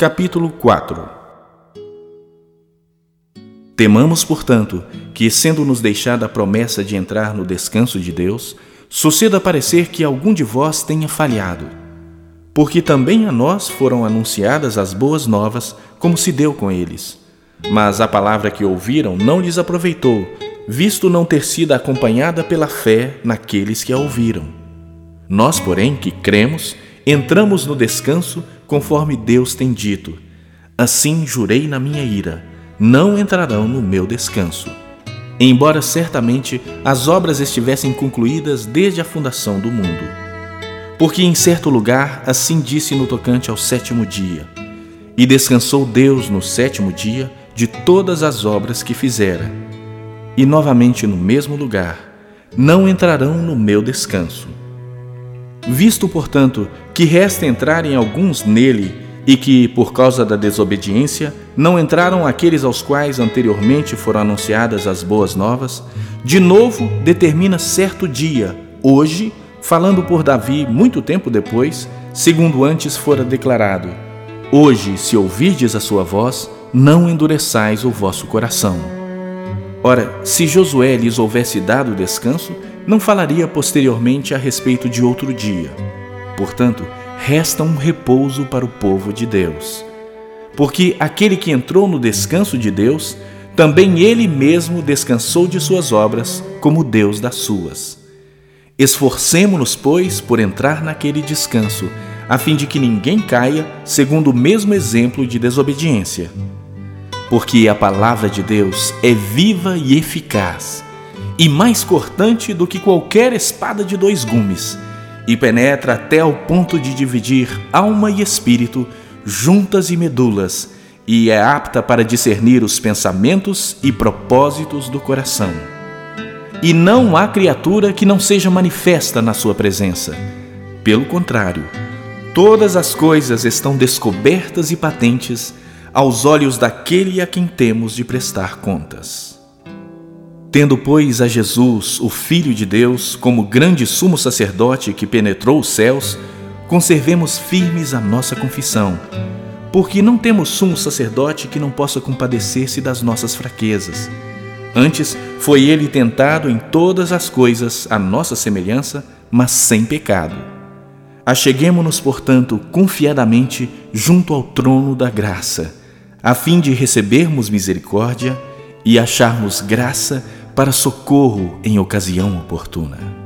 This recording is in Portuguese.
Capítulo 4 Temamos, portanto, que, sendo-nos deixada a promessa de entrar no descanso de Deus, suceda parecer que algum de vós tenha falhado. Porque também a nós foram anunciadas as boas novas, como se deu com eles. Mas a palavra que ouviram não lhes aproveitou, visto não ter sido acompanhada pela fé naqueles que a ouviram. Nós, porém, que cremos, entramos no descanso conforme Deus tem dito. Assim jurei na minha ira: não entrarão no meu descanso. Embora certamente as obras estivessem concluídas desde a fundação do mundo. Porque em certo lugar assim disse no tocante ao sétimo dia: E descansou Deus no sétimo dia de todas as obras que fizera. E novamente no mesmo lugar: Não entrarão no meu descanso. Visto, portanto, que resta entrarem alguns nele, e que, por causa da desobediência, não entraram aqueles aos quais anteriormente foram anunciadas as boas novas, de novo determina certo dia, hoje, falando por Davi muito tempo depois, segundo antes fora declarado: Hoje, se ouvirdes a sua voz, não endureçais o vosso coração. Ora, se Josué lhes houvesse dado descanso, não falaria posteriormente a respeito de outro dia. Portanto, resta um repouso para o povo de Deus. Porque aquele que entrou no descanso de Deus, também ele mesmo descansou de suas obras, como Deus das suas. Esforcemo-nos, pois, por entrar naquele descanso, a fim de que ninguém caia segundo o mesmo exemplo de desobediência. Porque a palavra de Deus é viva e eficaz e mais cortante do que qualquer espada de dois gumes, e penetra até ao ponto de dividir alma e espírito, juntas e medulas, e é apta para discernir os pensamentos e propósitos do coração. E não há criatura que não seja manifesta na sua presença. Pelo contrário, todas as coisas estão descobertas e patentes aos olhos daquele a quem temos de prestar contas. Tendo, pois, a Jesus, o Filho de Deus, como grande sumo sacerdote que penetrou os céus, conservemos firmes a nossa confissão, porque não temos sumo sacerdote que não possa compadecer-se das nossas fraquezas. Antes, foi ele tentado em todas as coisas à nossa semelhança, mas sem pecado. Acheguemo-nos, portanto, confiadamente junto ao trono da graça, a fim de recebermos misericórdia e acharmos graça para socorro em ocasião oportuna.